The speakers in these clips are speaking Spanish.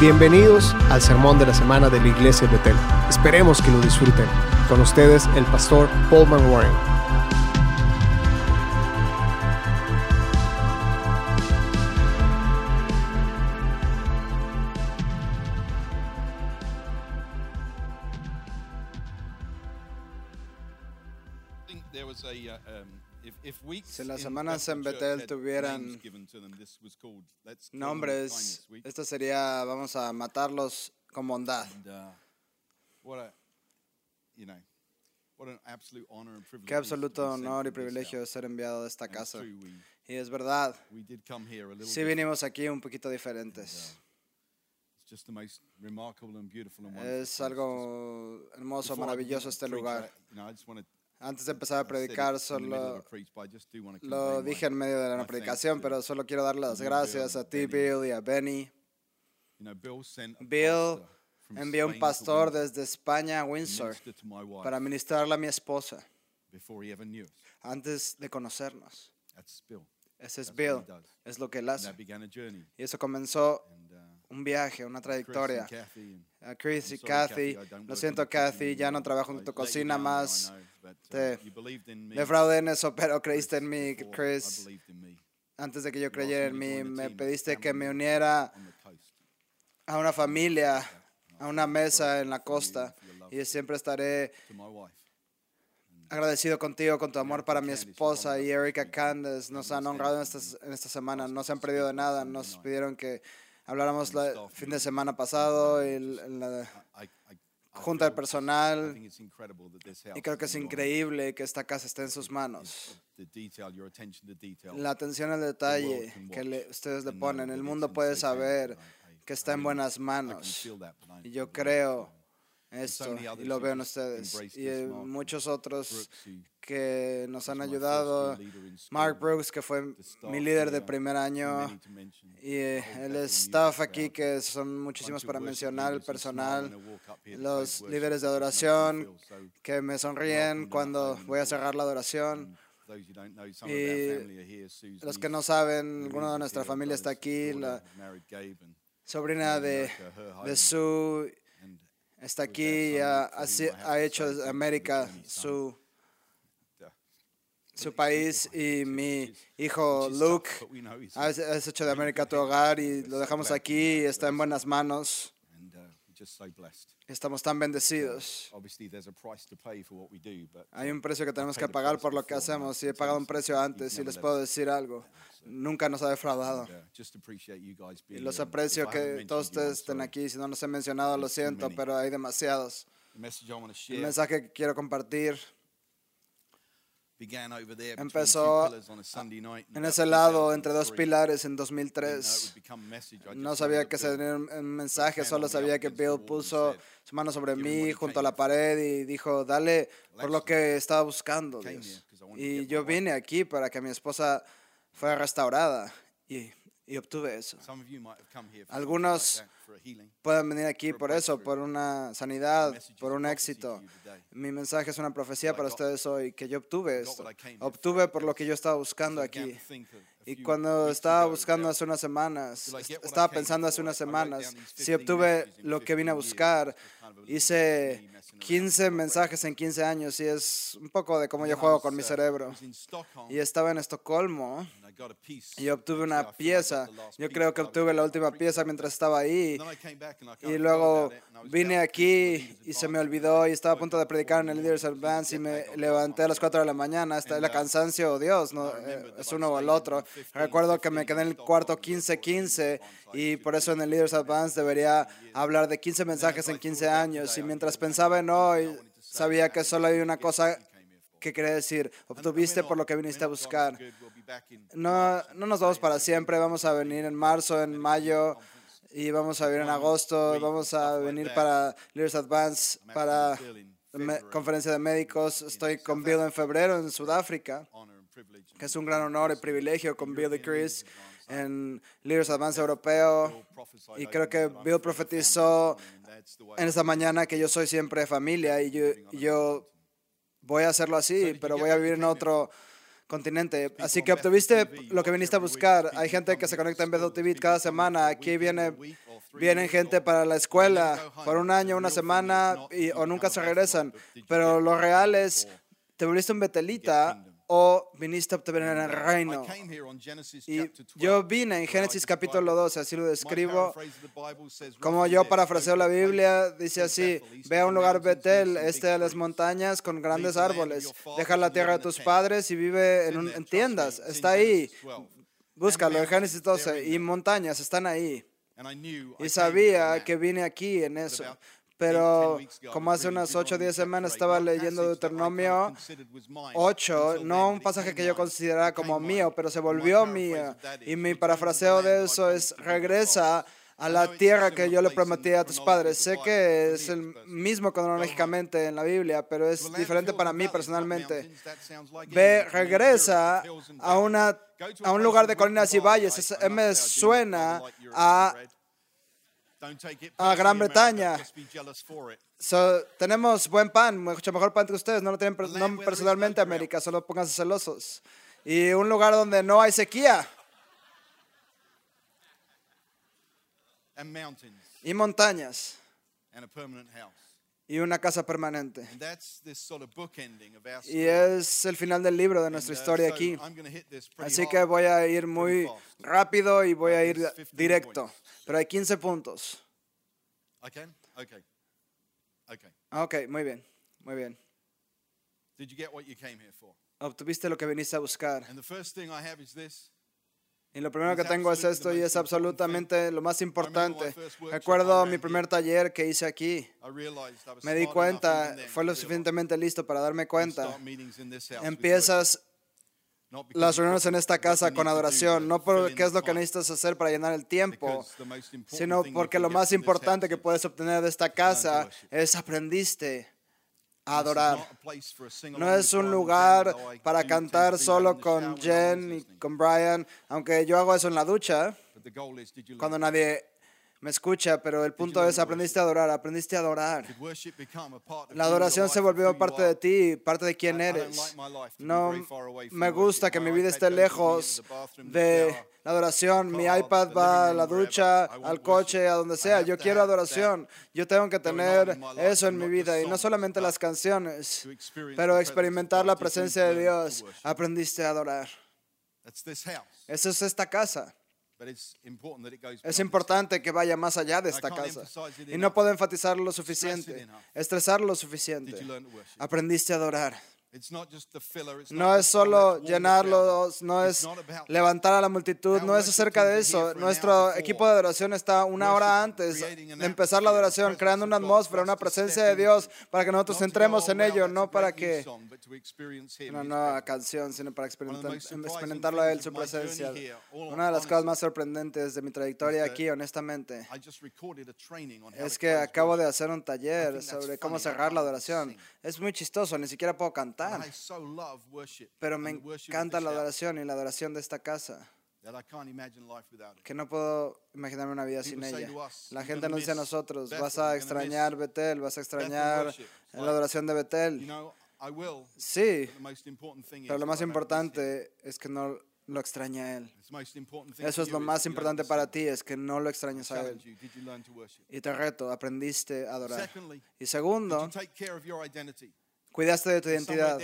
Bienvenidos al sermón de la semana de la Iglesia de Betel. Esperemos que lo disfruten. Con ustedes, el pastor Paul Warren. Las semanas en Betel tuvieran nombres, esto sería vamos a matarlos con bondad. Qué absoluto honor y privilegio ser enviado de esta casa. Y es verdad, sí vinimos aquí un poquito diferentes. Es algo hermoso, maravilloso este lugar. Antes de empezar a predicar, solo lo dije en medio de la predicación, pero solo quiero dar las gracias a ti, Bill, y a Benny. Bill envió un pastor desde España a Windsor para ministrarle a mi esposa antes de conocernos. Ese es Bill, es lo que él hace. Y eso comenzó un viaje, una trayectoria. A Chris y Kathy, lo siento Kathy, ya no trabajo en tu cocina más. Te defraudé en eso, pero creíste en mí, Chris. Antes de que yo creyera en mí, me pediste que me uniera a una familia, a una mesa en la costa. Y siempre estaré agradecido contigo, con tu amor para mi esposa y Erika Candes. Nos han honrado en esta, en esta semana, no se han perdido de nada. Nos pidieron que Habláramos el fin de semana pasado en la junta del personal. Y creo que es increíble que esta casa esté en sus manos. La atención al detalle que ustedes le ponen, el mundo puede saber que está en buenas manos. Y yo creo esto y lo veo en ustedes. y muchos otros que nos han ayudado. Mark Brooks, que fue mi líder de primer año, y eh, el staff aquí, que son muchísimos para mencionar, el personal, los líderes de adoración, que me sonríen cuando voy a cerrar la adoración. Y los que no saben, alguno de nuestra familia está aquí, la sobrina de, de Sue está aquí y ha, ha hecho América su, su país y mi hijo Luke ha hecho de América tu hogar y lo dejamos aquí y está en buenas manos. Estamos tan bendecidos. Hay un precio que tenemos que pagar por lo que hacemos. Y he pagado un precio antes y les puedo decir algo. Nunca nos ha defraudado. Y los aprecio que todos ustedes estén aquí. Si no los he mencionado, lo siento, pero hay demasiados. El mensaje que quiero compartir Empezó en ese lado entre dos pilares en 2003. No sabía que sería un mensaje, solo sabía que Bill puso su mano sobre mí junto a la pared y dijo, dale por lo que estaba buscando. Y yo vine aquí para que mi esposa fuera restaurada y, y obtuve eso. Algunos pueden venir aquí por eso, por una sanidad, por un éxito. Mi mensaje es una profecía para ustedes hoy, que yo obtuve esto. Obtuve por lo que yo estaba buscando aquí. Y cuando estaba buscando hace unas semanas, estaba pensando hace unas semanas, si obtuve lo que vine a buscar, hice 15 mensajes en 15 años y es un poco de cómo yo juego con mi cerebro. Y estaba en Estocolmo y obtuve una pieza. Yo creo que obtuve la última pieza mientras estaba ahí. Y luego vine aquí y se me olvidó y estaba a punto de predicar en el Leaders Advance y me levanté a las 4 de la mañana. Está el cansancio, oh Dios, no, eh, es uno o el otro. Recuerdo que me quedé en el cuarto 15-15 y por eso en el Leaders Advance debería hablar de 15 mensajes en 15 años. Y mientras pensaba en hoy, sabía que solo hay una cosa que quería decir. Obtuviste por lo que viniste a buscar. No, no nos vamos para siempre. Vamos a venir en marzo, en mayo y vamos a venir en agosto. Vamos a venir para Leaders Advance, para la conferencia de médicos. Estoy con Bill en febrero en Sudáfrica, que es un gran honor y privilegio con Bill y Chris en Leaders Advance Europeo. Y creo que Bill profetizó en esta mañana que yo soy siempre familia y yo, yo voy a hacerlo así, pero voy a vivir en otro continente. Así que obtuviste lo que viniste a buscar. Hay gente que se conecta en Bethel TV cada semana. Aquí viene Vienen gente para la escuela por un año, una semana y, o nunca se regresan. Pero lo real es, te volviste un betelita o viniste a obtener el reino. Y yo vine en Génesis capítulo 12, así lo describo. Como yo parafraseo la Biblia, dice así, ve a un lugar Betel, este de las montañas con grandes árboles, deja la tierra de tus padres y vive en, en tiendas. Está ahí. Búscalo en Génesis 12 y montañas están ahí. Y sabía que vine aquí en eso. Pero como hace unas 8 o 10 semanas estaba leyendo Deuteronomio 8, no un pasaje que yo consideraba como mío, pero se volvió mío. Y mi parafraseo de eso es, regresa a la tierra que yo le prometí a tus padres. Sé que es el mismo cronológicamente en la Biblia, pero es diferente para mí personalmente. Ve, regresa a, una, a un lugar de colinas y valles. me suena a a Gran Bretaña. tenemos buen pan, mucho mejor pan que ustedes. No lo tienen personalmente América, solo pónganse celosos. Y un lugar donde no hay sequía. Y montañas. Y una casa permanente. Y es el final del libro de nuestra uh, historia aquí. Así que voy a ir muy rápido y voy a ir directo. Pero hay 15 puntos. Ok, muy bien, muy bien. Obtuviste lo que viniste a buscar. Y lo primero que tengo es esto y es absolutamente lo más importante. Recuerdo mi primer taller que hice aquí. Me di cuenta, fue lo suficientemente listo para darme cuenta. Empiezas las reuniones en esta casa con adoración, no porque es lo que necesitas hacer para llenar el tiempo, sino porque lo más importante que puedes obtener de esta casa es aprendiste a adorar. No es un lugar para cantar solo con Jen y con Brian, aunque yo hago eso en la ducha, cuando nadie me escucha, pero el punto es, aprendiste a adorar, aprendiste a adorar. La adoración se volvió parte de ti, parte de quién eres. No me gusta que mi vida esté lejos de adoración. Mi iPad va a la ducha, al coche, a donde sea. Yo quiero adoración. Yo tengo que tener eso en mi vida y no solamente las canciones, pero experimentar la presencia de Dios. Aprendiste a adorar. Eso es esta casa. Es importante que vaya más allá de esta casa. Y no puedo enfatizarlo lo suficiente, estresarlo lo suficiente. Aprendiste a adorar. No es solo llenarlos, no es levantar a la multitud, no es acerca de eso. Nuestro equipo de adoración está una hora antes de empezar la adoración, creando una atmósfera, una presencia de Dios para que nosotros entremos en ello, no para que una nueva canción, sino para experimentar, experimentarlo a Él, su presencia. Una de las cosas más sorprendentes de mi trayectoria aquí, honestamente, es que acabo de hacer un taller sobre cómo cerrar la adoración. Es muy chistoso, ni siquiera puedo cantar. Pero me encanta la adoración y la adoración de esta casa. Que no puedo imaginarme una vida sin ella. La gente nos dice a nosotros, vas a extrañar Betel, vas a extrañar la adoración de Betel. Sí, pero lo más importante es que no lo extraña a Él. Eso es lo más importante para ti, es que no lo extrañas a Él. Y te reto, aprendiste a adorar. Y segundo, Cuidaste de tu identidad.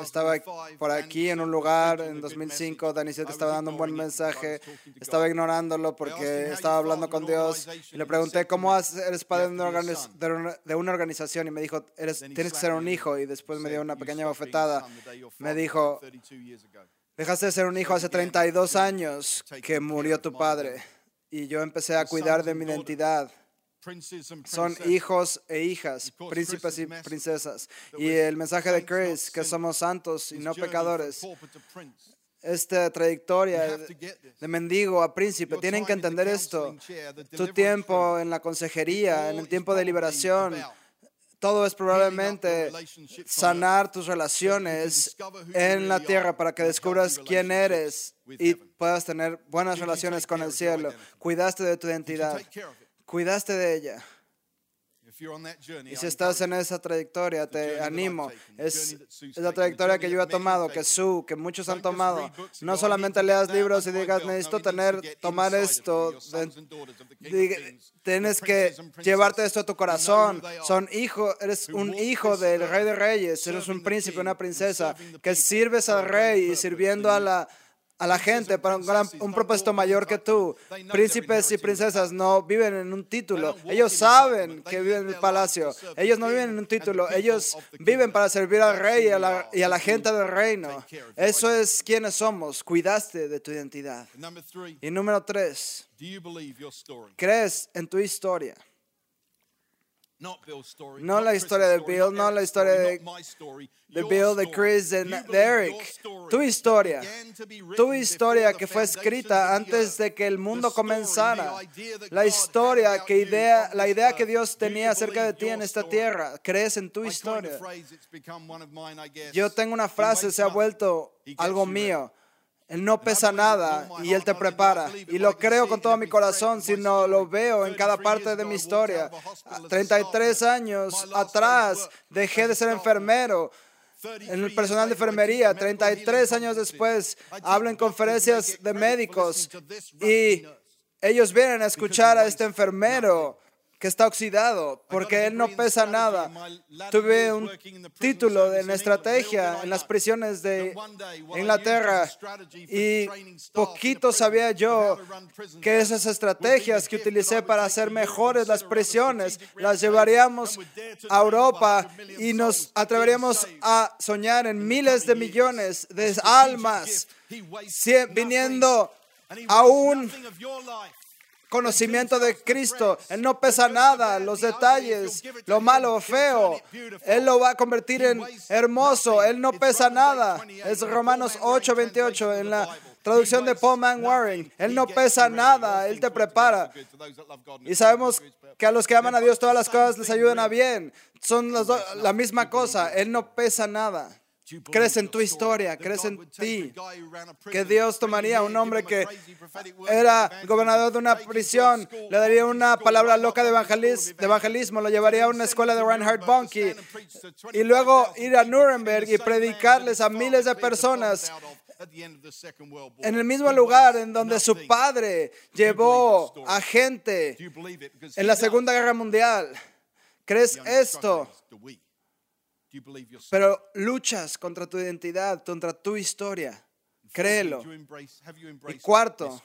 Estaba por aquí en un lugar en 2005. Danisel te estaba dando un buen mensaje. Estaba ignorándolo porque estaba hablando con Dios. Y le pregunté, ¿cómo eres padre de una organización? Y me dijo, eres, tienes que ser un hijo. Y después me dio una pequeña bofetada. Me dijo, dejaste de ser un hijo hace 32 años que murió tu padre. Y yo empecé a cuidar de mi identidad son hijos e hijas, príncipes y princesas. Y el mensaje de Chris, que somos santos y no pecadores. Esta trayectoria de mendigo a príncipe, tienen que entender esto. Tu tiempo en la consejería, en el tiempo de liberación, todo es probablemente sanar tus relaciones en la tierra para que descubras quién eres y puedas tener buenas relaciones con el cielo. Cuidaste de tu identidad. Cuidaste de ella. Y si estás en esa trayectoria, te animo. Es, la trayectoria que yo he tomado, que Su, que muchos han tomado. No solamente leas libros y digas, necesito tener, tomar esto. Tienes que llevarte esto a tu corazón. Son hijo, eres un hijo del rey de reyes, eres un príncipe, una princesa, que sirves al rey y sirviendo a la a la gente para un, un, propósito mayor que tú. Príncipes y princesas no viven en un título. Ellos saben que viven en el palacio. Ellos no viven en un título. Ellos viven para servir al rey y a la, y a la gente del reino. Eso es quienes somos. Cuidaste de tu identidad. Y número tres, ¿crees en tu historia? No la historia de Bill, no la historia de, de Bill, de Chris, de, de Eric. Tu historia. Tu historia que fue escrita antes de que el mundo comenzara. La historia, que idea, la idea que Dios tenía acerca de ti en esta tierra. Crees en tu historia. Yo tengo una frase, se ha vuelto algo mío. Él no pesa nada y Él te prepara. Y lo creo con todo mi corazón, sino lo veo en cada parte de mi historia. 33 años atrás dejé de ser enfermero en el personal de enfermería. 33 años después hablo en conferencias de médicos y ellos vienen a escuchar a este enfermero que está oxidado porque él no pesa nada. Tuve un título en estrategia en las prisiones de Inglaterra y poquito sabía yo que esas estrategias que utilicé para hacer mejores las prisiones las llevaríamos a Europa y nos atreveríamos a soñar en miles de millones de almas. viniendo a un conocimiento de Cristo. Él no pesa nada, los detalles, lo malo o feo. Él lo va a convertir en hermoso. Él no pesa nada. Es Romanos 8, 28 en la traducción de Paul Man Warren. Él no pesa nada, Él te prepara. Y sabemos que a los que aman a Dios todas las cosas les ayudan a bien. Son la misma cosa. Él no pesa nada. Crees en tu historia, crees en ti. Que Dios tomaría a un hombre que era gobernador de una prisión, le daría una palabra loca de evangelismo, lo llevaría a una escuela de Reinhard Bonnke y luego ir a Nuremberg y predicarles a miles de personas en el mismo lugar en donde su padre llevó a gente en la Segunda Guerra Mundial. ¿Crees esto? Pero luchas contra tu identidad, contra tu historia. Créelo. Y cuarto,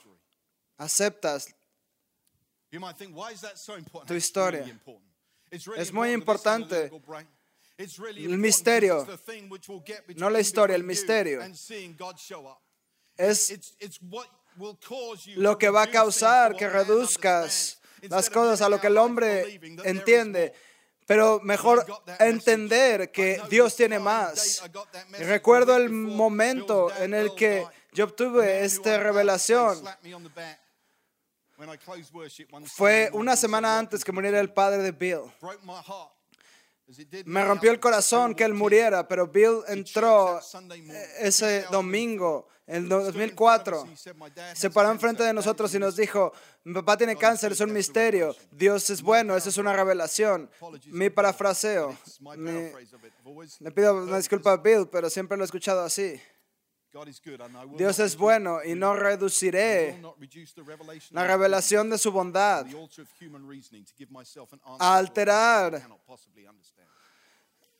aceptas tu historia. Es muy importante. El misterio, no la historia, el misterio. Es lo que va a causar que reduzcas las cosas a lo que el hombre entiende pero mejor entender que Dios tiene más. recuerdo el momento en el que yo obtuve esta revelación. Fue una semana antes que muriera el padre de Bill. Me rompió el corazón que él muriera, pero Bill entró ese domingo en 2004, se paró enfrente de nosotros y nos dijo, mi papá tiene cáncer, es un misterio, Dios es bueno, eso es una revelación. Mi parafraseo, le pido una disculpa a Bill, pero siempre lo he escuchado así. Dios es bueno y no reduciré la revelación de su bondad. a alterar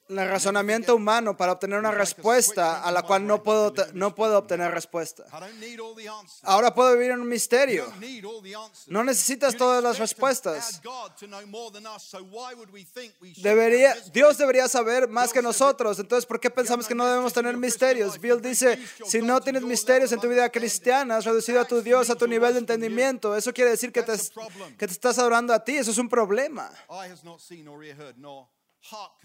el razonamiento humano para obtener una respuesta a la cual no puedo, no puedo obtener respuesta. Ahora puedo vivir en un misterio. No necesitas todas las respuestas. Debería, Dios debería saber más que nosotros. Entonces, ¿por qué pensamos que no debemos tener misterios? Bill dice, si no tienes misterios en tu vida cristiana, has reducido a tu Dios a tu nivel de entendimiento. Eso quiere decir que te, que te estás adorando a ti. Eso es un problema.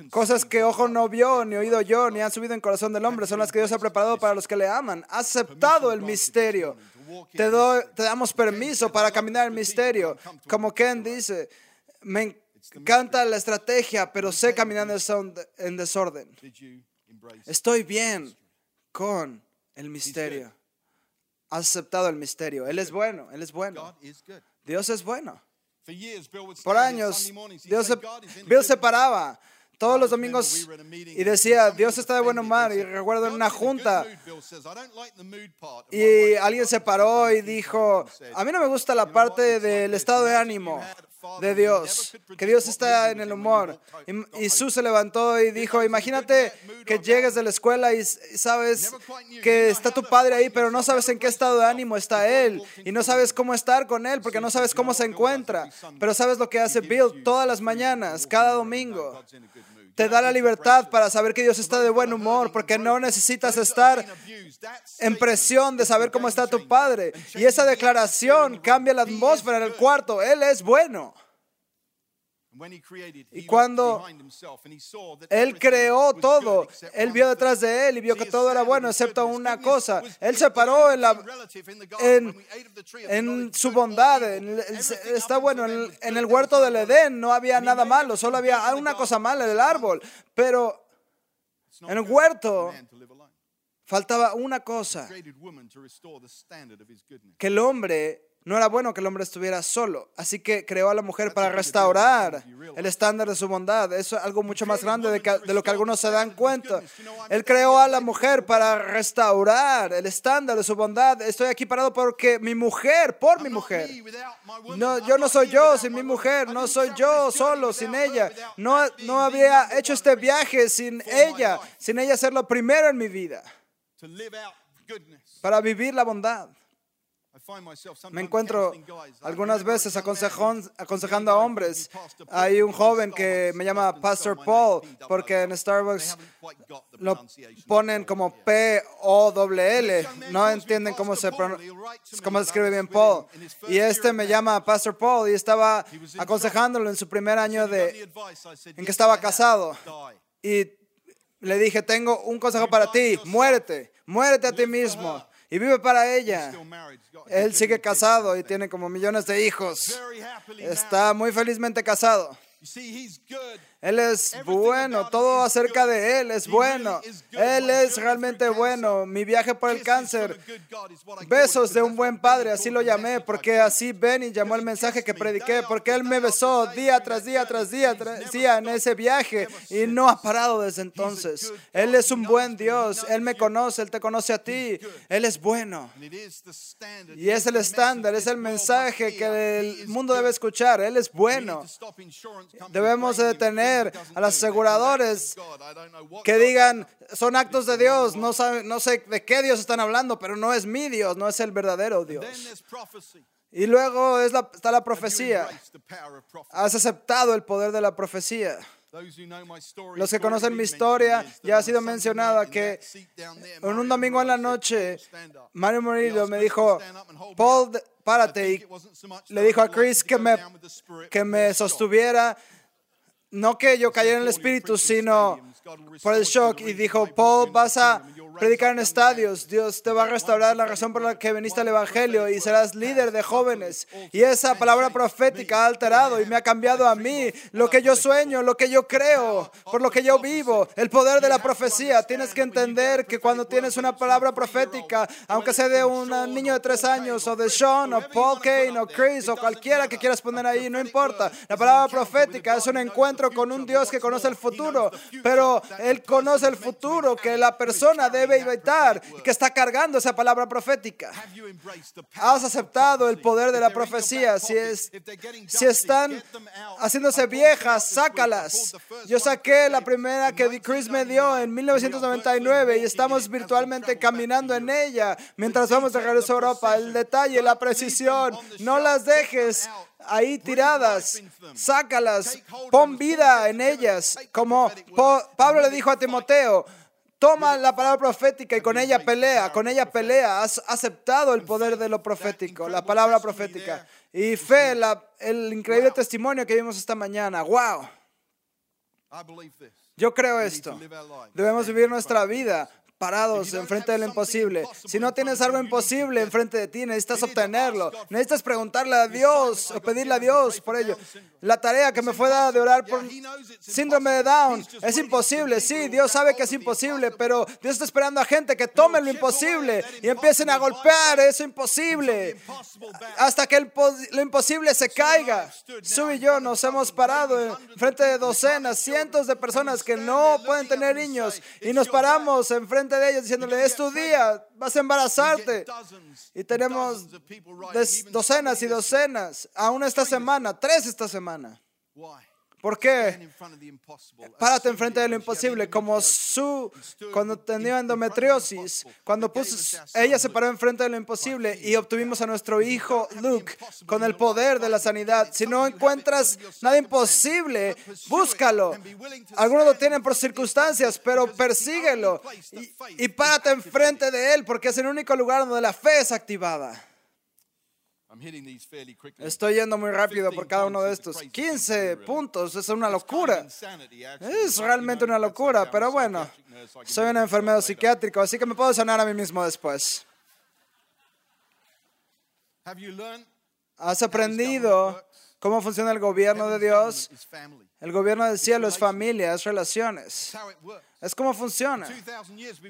Cosas que ojo no vio, ni oído yo, ni han subido en corazón del hombre, son las que Dios ha preparado para los que le aman. Has aceptado el misterio. Te, te damos permiso para caminar el misterio. Como Ken dice, me encanta la estrategia, pero sé caminar en desorden. Estoy bien con el misterio. Has aceptado el misterio. Él es bueno, Él es bueno. Dios es bueno. Por años, Dios se, Bill se paraba todos los domingos y decía, Dios está de buen humor. Y recuerdo en una junta. y alguien se paró y dijo, a mí no me gusta la parte del estado de ánimo de Dios, que Dios está en el humor. Y, Sue se levantó y dijo, imagínate que llegues de la escuela y sabes que está tu padre ahí, pero no sabes en qué estado de ánimo está él y no sabes cómo estar con él porque no sabes cómo se encuentra, pero sabes lo que hace Bill todas las mañanas, cada domingo te da la libertad para saber que Dios está de buen humor, porque no necesitas estar en presión de saber cómo está tu Padre. Y esa declaración cambia la atmósfera en el cuarto. Él es bueno. Y cuando Él creó todo, Él vio detrás de Él y vio que todo era bueno, excepto una cosa. Él se paró en, la, en, su bondad. está bueno, en, en el huerto del Edén no había nada malo, solo había una cosa mala, el árbol. Pero en el huerto faltaba una cosa, que el hombre no era bueno que el hombre estuviera solo, así que creó a la mujer para restaurar el estándar de su bondad. Eso es algo mucho más grande de, lo que algunos se dan cuenta. Él creó a la mujer para restaurar el estándar de su bondad. Estoy aquí parado porque mi mujer, por mi mujer. No, yo no soy yo sin mi mujer, no soy yo solo sin ella. No, no había hecho este viaje sin ella, sin ella ser lo primero en mi vida. Para vivir la bondad. Me encuentro algunas veces aconsejando a hombres. Hay un joven que me llama Pastor Paul porque en Starbucks lo ponen como P-O-L-L. No entienden cómo se, cómo se escribe bien Paul. Y este me llama Pastor Paul y estaba aconsejándolo en su primer año de, en que estaba casado. Y le dije, tengo un consejo para ti, muérete, muérete a ti mismo y vive para ella. Él sigue casado y tiene como millones de hijos. Está muy felizmente casado. Él es bueno, todo acerca de Él es bueno. Él es realmente bueno. Mi viaje por el cáncer, besos de un buen padre, así lo llamé, porque así Benny llamó el mensaje que prediqué, porque Él me besó día tras día tras día tras día en ese viaje y no ha parado desde entonces. Él es un buen Dios, Él me conoce, Él te conoce a ti, Él es bueno. Y es el estándar, es el mensaje que el mundo debe escuchar, Él es bueno. Debemos detener a los aseguradores que digan, son actos de Dios, no, no sé de qué Dios están hablando, pero no es mi Dios, no es el verdadero Dios. Y luego es la, está la profecía. Has aceptado el poder de la profecía. Los que conocen mi historia, ya ha sido mencionado que en un domingo en la noche, Mario Murillo me dijo, Paul, párate, y le dijo a Chris que me, que me sostuviera no que yo cayera en el espíritu, sino por el shock y dijo, Paul, vas a predicar en estadios, Dios te va a restaurar la razón por la que viniste al Evangelio y serás líder de jóvenes. Y esa palabra profética ha alterado y me ha cambiado a mí lo que yo sueño, lo que yo creo, por lo que yo vivo, el poder de la profecía. Tienes que entender que cuando tienes una palabra profética, aunque sea de un niño de tres años o de Sean o Paul Kane o Chris o cualquiera que quieras poner ahí, no importa. La palabra profética es un encuentro con un Dios que conoce el futuro, pero Él conoce el futuro que la persona debe evitar que está cargando esa palabra profética. ¿Has aceptado el poder de la profecía? Si, es, si están haciéndose viejas, sácalas. Yo saqué la primera que Chris me dio en 1999 y estamos virtualmente caminando en ella mientras vamos de regreso a Europa. El detalle, la precisión, no las dejes ahí tiradas, sácalas, pon vida en ellas, como Pablo le dijo a Timoteo, Toma la palabra profética y con ella pelea, con ella pelea. Has aceptado el poder de lo profético, la palabra profética. Y fe, el increíble testimonio que vimos esta mañana. ¡Wow! Yo creo esto. Debemos vivir nuestra vida parados enfrente de lo imposible. Si no tienes algo imposible enfrente de ti, necesitas obtenerlo. Necesitas preguntarle a Dios o pedirle a Dios por ello. La tarea que me fue dada de orar por síndrome de Down. Es imposible. Sí, Dios sabe que es imposible, pero Dios está esperando a gente que tome lo imposible y empiecen a golpear. eso imposible. Hasta que lo imposible se caiga. Su y yo nos hemos parado frente de docenas, cientos de personas que no pueden tener niños y nos paramos enfrente de ellos diciéndole, es tu día, vas a embarazarte. Y tenemos docenas y docenas, aún esta semana, tres esta semana. ¿Por qué? Párate enfrente de lo imposible, como su, cuando tenía endometriosis, cuando puso, ella se paró enfrente de lo imposible y obtuvimos a nuestro hijo Luke con el poder de la sanidad. Si no encuentras nada imposible, búscalo. Algunos lo tienen por circunstancias, pero persíguelo y, y párate enfrente de él porque es el único lugar donde la fe es activada. Estoy yendo muy rápido por cada uno de estos. 15 puntos, es una locura. Es realmente una locura, pero bueno, soy un enfermero psiquiátrico, así que me puedo sanar a mí mismo después. ¿Has aprendido cómo funciona el gobierno de Dios? El gobierno del cielo es familia, es relaciones. Es como funciona.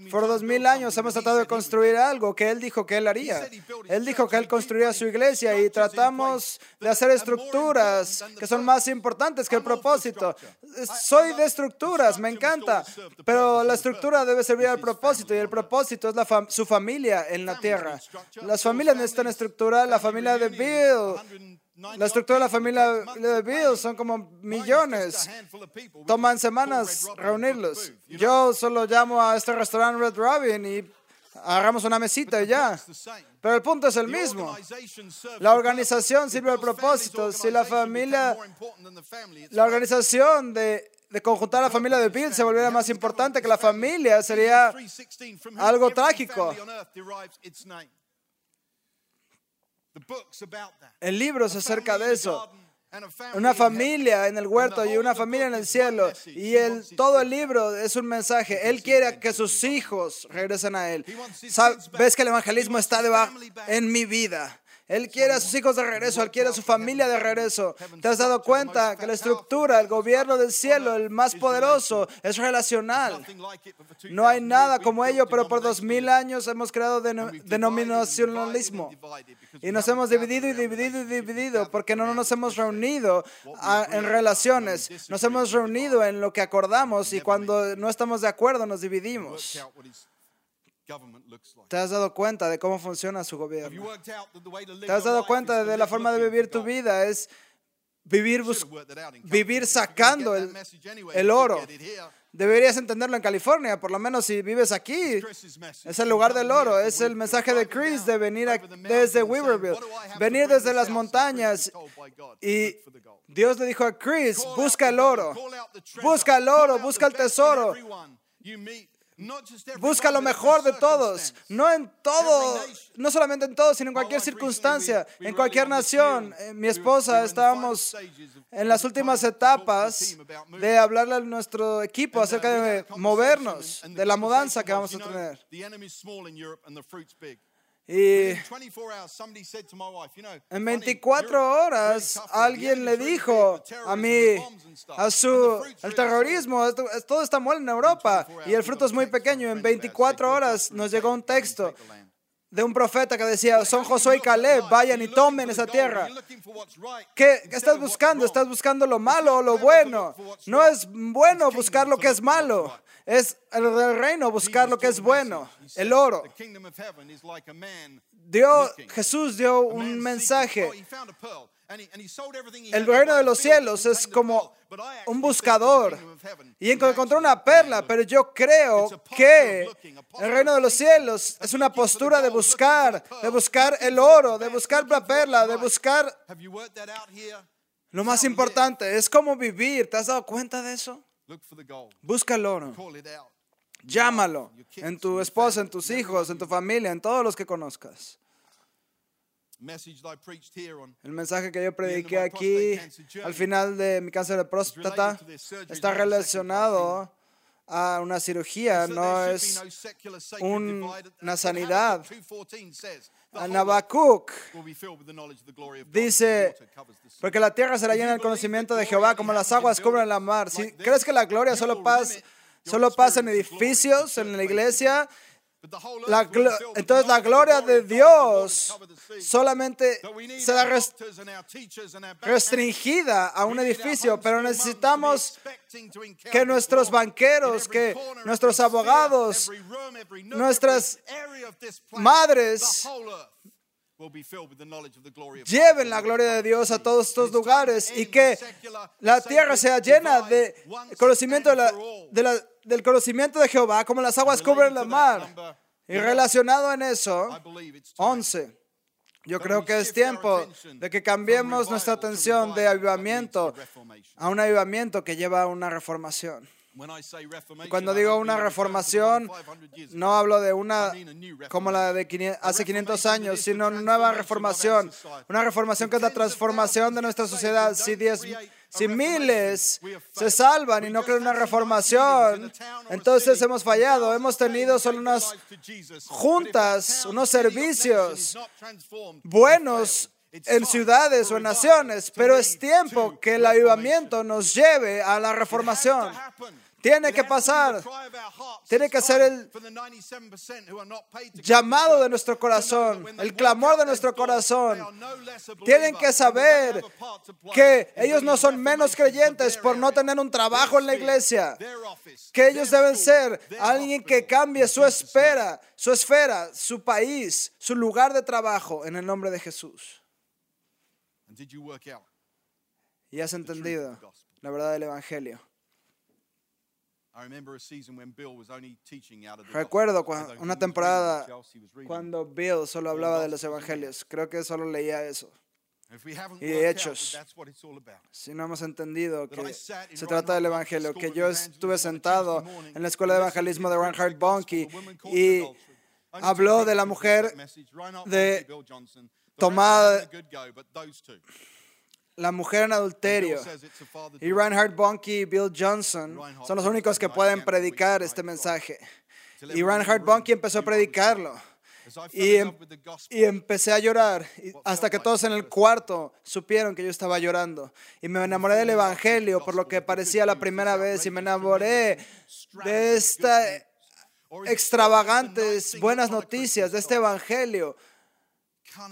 Por dos mil años hemos tratado de construir algo que Él dijo que Él haría. Él dijo que Él construiría su iglesia y tratamos de hacer estructuras que son más importantes que el propósito. Soy de estructuras, me encanta, pero la estructura debe servir al propósito y el propósito es su familia en la tierra. Las familias necesitan estructura. La familia de Bill la estructura de la familia de Bill son como millones. Toman semanas reunirlos. Yo solo llamo a este restaurante Red Robin y agarramos una mesita y ya. Pero el punto es el mismo. La organización sirve al propósito. Si la familia, la organización de, de conjuntar a la familia de Bill se volviera más importante que la familia, sería algo trágico. El libro es acerca de eso. Una familia en el huerto y una familia en el cielo. Y el, todo el libro es un mensaje. Él quiere que sus hijos regresen a Él. ¿Ves que el evangelismo está debajo en mi vida? Él quiere a sus hijos de regreso, Él quiere a su familia de regreso. ¿Te has dado cuenta que la estructura, el gobierno del cielo, el más poderoso, es relacional? No hay nada como ello, pero por dos mil años hemos creado denominacionalismo. Y nos hemos dividido y dividido y dividido porque no nos hemos reunido en relaciones. Nos hemos reunido en lo que acordamos y cuando no estamos de acuerdo nos dividimos. ¿Te has dado cuenta de cómo funciona su gobierno? ¿Te has dado cuenta de la forma de vivir tu vida? Es vivir, vivir sacando el, el oro. Deberías entenderlo en California, por lo menos si vives aquí. Es el lugar del oro. Es el mensaje de Chris de venir desde Weaverville, venir desde las montañas. Y Dios le dijo a Chris, busca el oro, busca el oro, busca el tesoro. Busca lo mejor de todos, no en todo, no solamente en todo, sino en cualquier circunstancia, en cualquier nación. Eh, mi esposa estábamos en las últimas etapas de hablarle a nuestro equipo acerca de movernos, de la mudanza que vamos a tener. Y en 24 horas alguien le dijo a mí, a su, el terrorismo, todo está mal en Europa y el fruto es muy pequeño. En 24 horas nos llegó un texto de un profeta que decía, son Josué y Caleb, vayan y tomen esa tierra. ¿Qué, estás buscando? ¿Estás buscando lo malo o lo bueno? No es bueno buscar lo que es malo. Es el del reino buscar lo que es bueno, el oro. Dio, Jesús dio un mensaje. El reino de los cielos es como un buscador. y encontró una perla, pero yo creo que el reino de los cielos es una postura de buscar, de buscar el oro, de buscar la perla, de buscar lo más importante, es como vivir. ¿Te has dado cuenta de eso? Busca el oro. Llámalo en tu esposa, en tus hijos, en tu familia, en todos los que conozcas. El mensaje que yo prediqué aquí al final de mi cáncer de próstata está relacionado a una cirugía, no es una sanidad. Habacuc dice, porque la tierra será llena del conocimiento de Jehová como las aguas cubren la mar. Si crees que la gloria solo pasa, solo pasa en edificios, en la iglesia, entonces la gloria de Dios solamente será restringida a un edificio, pero necesitamos que nuestros banqueros, que nuestros abogados, nuestras madres lleven la gloria de Dios a todos estos lugares y que la tierra sea llena de conocimiento de del conocimiento de Jehová, como las aguas cubren la mar. Y relacionado en eso, 11. Yo creo que es tiempo de que cambiemos nuestra atención de avivamiento a un avivamiento que lleva a una reformación. Cuando digo una reformación, no hablo de una como la de hace 500 años, sino una nueva reformación. Una reformación que es la transformación de nuestra sociedad. Si, si miles se salvan y no crean una reformación, entonces hemos fallado. Hemos tenido solo unas juntas, unos servicios buenos en ciudades o en naciones, pero es tiempo que el avivamiento nos lleve a la reformación. Tiene que pasar. Tiene que ser el llamado de nuestro corazón, el clamor de nuestro corazón. Tienen que saber que ellos no son menos creyentes por no tener un trabajo en la iglesia. Que ellos deben ser alguien que cambie su esfera, su esfera, su país, su lugar de trabajo en el nombre de Jesús. Y has entendido la verdad del Evangelio. Recuerdo una temporada cuando Bill solo hablaba de los evangelios. Creo que solo leía eso. Y de hechos, si no hemos entendido que se trata del Evangelio, que yo estuve sentado en la escuela de evangelismo de Reinhard Bonnke y habló de la mujer de tomada la mujer en adulterio. Y Reinhard Bonnke y Bill Johnson son los únicos que pueden predicar este mensaje. Y Reinhard Bonnke empezó a predicarlo. Y, em, y, empecé a llorar hasta que todos en el cuarto supieron que yo estaba llorando. Y me enamoré del Evangelio por lo que parecía la primera vez y me enamoré de estas extravagantes buenas noticias, de este Evangelio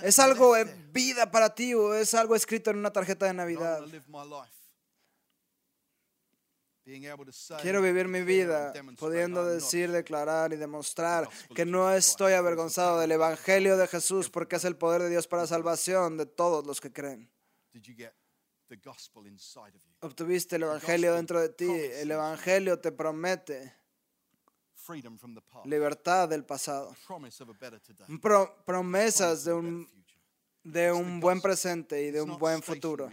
es algo en vida para ti o es algo escrito en una tarjeta de Navidad. Quiero vivir mi vida pudiendo decir, declarar y demostrar que no estoy avergonzado del Evangelio de Jesús porque es el poder de Dios para salvación de todos los que creen. Obtuviste el Evangelio dentro de ti. El Evangelio te promete libertad del pasado, promesas de un, de un buen presente y de un buen futuro.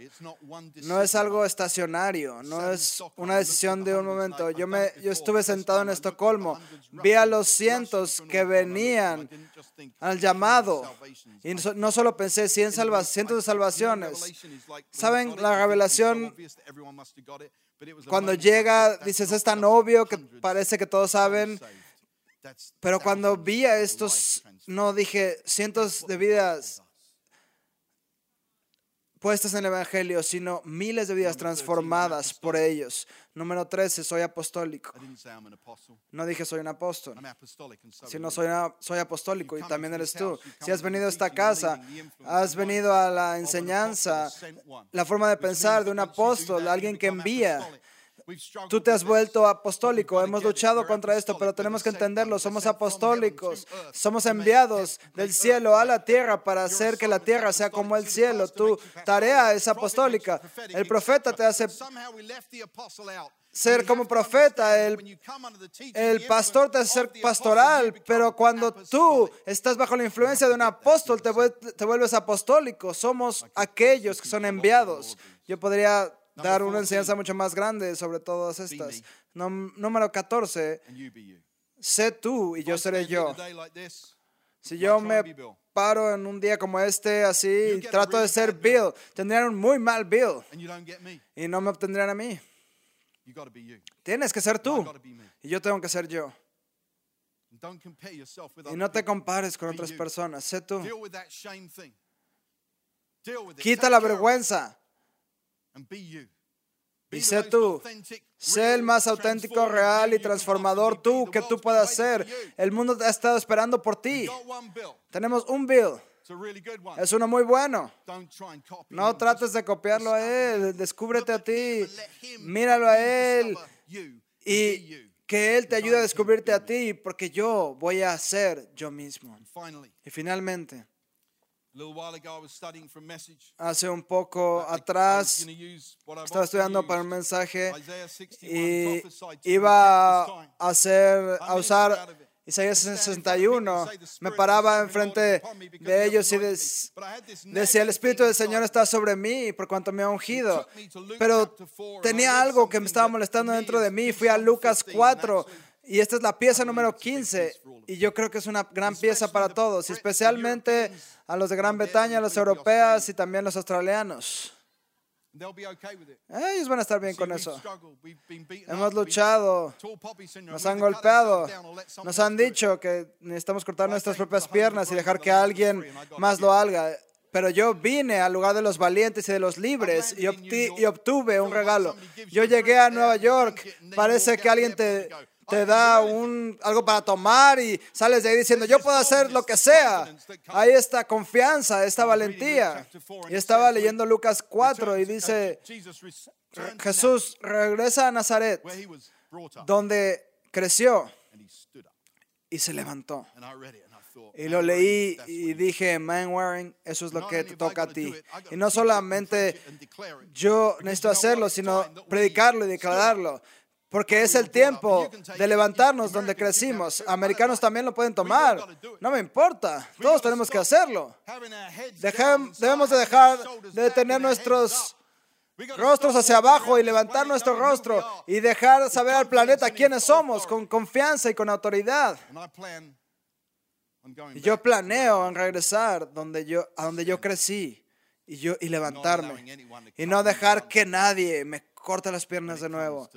No es algo estacionario, no es una decisión de un momento. Yo, me, yo estuve sentado en Estocolmo, vi a los cientos que venían al llamado. y no solo pensé cien cientos de salvaciones. ¿Saben? La revelación cuando llega, dices, es tan obvio que parece que todos saben, pero cuando vi a estos, no dije cientos de vidas puestas en el Evangelio, sino miles de vidas transformadas por ellos. Número 13, soy apostólico. No dije soy un apóstol, sino soy, soy apostólico y también eres tú. Si has venido a esta casa, has venido a la enseñanza, la forma de pensar de un apóstol, alguien que envía. Tú te has vuelto apostólico. Hemos luchado contra esto, pero tenemos que entenderlo. Somos apostólicos. Somos enviados del cielo a la tierra para hacer que la tierra sea como el cielo. Tu tarea es apostólica. El profeta te hace ser como profeta, el, el, pastor te hace ser pastoral, pero cuando tú estás bajo la influencia de un apóstol, te, te vuelves apostólico. Somos aquellos que son enviados. Yo podría dar una enseñanza mucho más grande sobre todas estas. Número 14, sé tú y yo seré yo. Si yo me paro en un día como este, así, trato de ser Bill, tendrían un muy mal Bill y no me obtendrían a mí. Tienes que ser tú. Y yo tengo que ser yo. Y no te compares con otras personas, sé tú. Quita la vergüenza. Y sé tú. Sé el más auténtico, real y transformador tú que tú puedas ser. El mundo ha estado esperando por ti. Tenemos un Bill. Es uno muy bueno. No trates de copiarlo a él. Descúbrete a ti. Míralo a él. Y que él te ayude a descubrirte a ti porque yo voy a ser yo mismo. Y finalmente, hace un poco I- I was atrás, estaba estudiando para un mensaje Isaiah 61 y iba a hacer, a usar Isaías 61. Me paraba enfrente de ellos y decía, el Espíritu del Señor está sobre mí por cuanto me ha ungido. Pero tenía algo que me estaba molestando dentro de mí. Fui a Lucas 4 y esta es la pieza número 15 y yo creo que es una gran pieza para todos, especialmente a los de Gran Bretaña, a los europeos y también los australianos. It. Ellos van a estar bien con eso. Hemos luchado, nos han golpeado, nos han dicho que necesitamos cortar nuestras propias piernas y dejar que alguien más lo haga. Pero yo vine al lugar de los valientes y de los libres y obtuve un regalo. Yo llegué a Nueva York, parece que alguien te, te da un, algo para tomar y sales de ahí diciendo, yo puedo hacer lo que sea. Hay esta confianza, esta valentía. Y estaba leyendo Lucas 4 y dice, Jesús regresa a Nazaret, donde creció y se levantó. Y lo leí y dije, man wearing, eso es lo que te toca a ti. Y no solamente yo necesito hacerlo, sino predicarlo y declararlo. Porque es el tiempo de levantarnos donde crecimos. Americanos también lo pueden tomar. No me importa. Todos tenemos que hacerlo. and debemos de dejar de tener nuestros rostros hacia abajo y levantar nuestro rostro y dejar saber al planeta quiénes somos con confianza y con autoridad. Y yo planeo en regresar donde yo, a donde yo crecí y, yo, y levantarme y no dejar que nadie me corte las piernas de nuevo.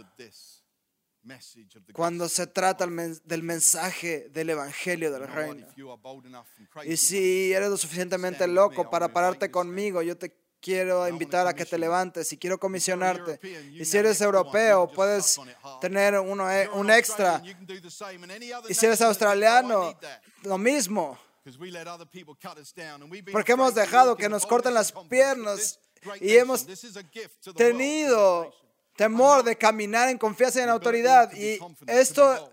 Cuando se trata del mensaje del Evangelio del reino. Y si eres lo suficientemente loco para pararte conmigo, yo te quiero invitar a que te levantes y quiero comisionarte. Y si eres europeo, puedes tener uno, un extra. Y si eres nation that thinks, "Oh, I australiano, need that," lo mismo. Porque hemos dejado que nos corten las piernas y hemos tenido. Temor de caminar en confianza y en autoridad. Y esto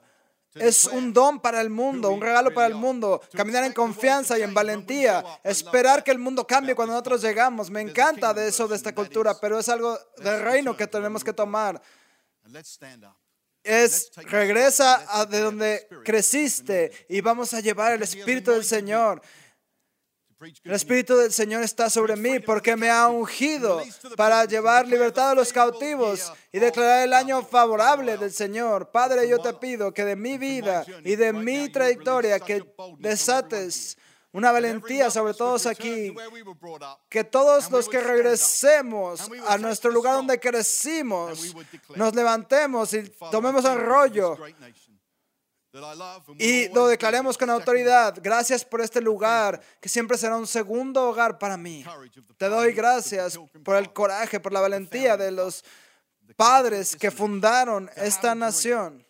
es un don para el mundo, un regalo para el mundo. Caminar en confianza y en valentía. Esperar que el mundo cambie cuando nosotros llegamos. Me encanta de eso, de esta cultura, pero es algo del reino que tenemos que tomar. Es regresa a de donde creciste y vamos a llevar el Espíritu del Señor. El. Espíritu del Señor está sobre mí porque me ha ungido para llevar libertad a los cautivos y declarar el año favorable del Señor. Padre, yo te pido que de mi vida y de mi trayectoria que desates una valentía sobre todos aquí, que todos los que regresemos a nuestro lugar donde crecimos, nos levantemos y tomemos el rollo y lo declaremos con autoridad. Gracias por este lugar, que siempre será un segundo hogar para mí. Te doy gracias por el coraje, por la valentía de los padres que fundaron esta nación,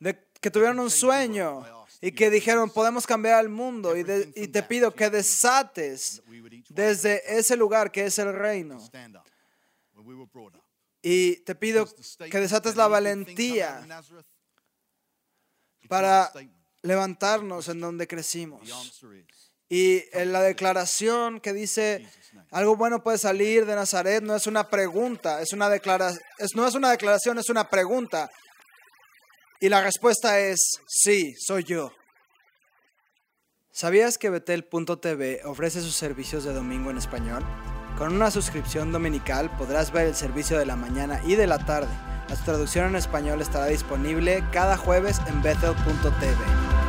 de, que tuvieron un sueño y que dijeron, podemos cambiar el mundo. Y, de- y te pido que desates desde ese lugar que es el reino. Y te pido que desates la valentía para levantarnos en donde crecimos. Y en la declaración que dice algo bueno puede salir de Nazaret no es una pregunta, es una declaración, no es una declaración, es una pregunta. Y la respuesta es sí, soy yo. ¿Sabías que Betel.tv ofrece sus servicios de domingo en español? Con una suscripción dominical podrás ver el servicio de la mañana y de la tarde. La traducción en español estará disponible cada jueves en Bethel.tv.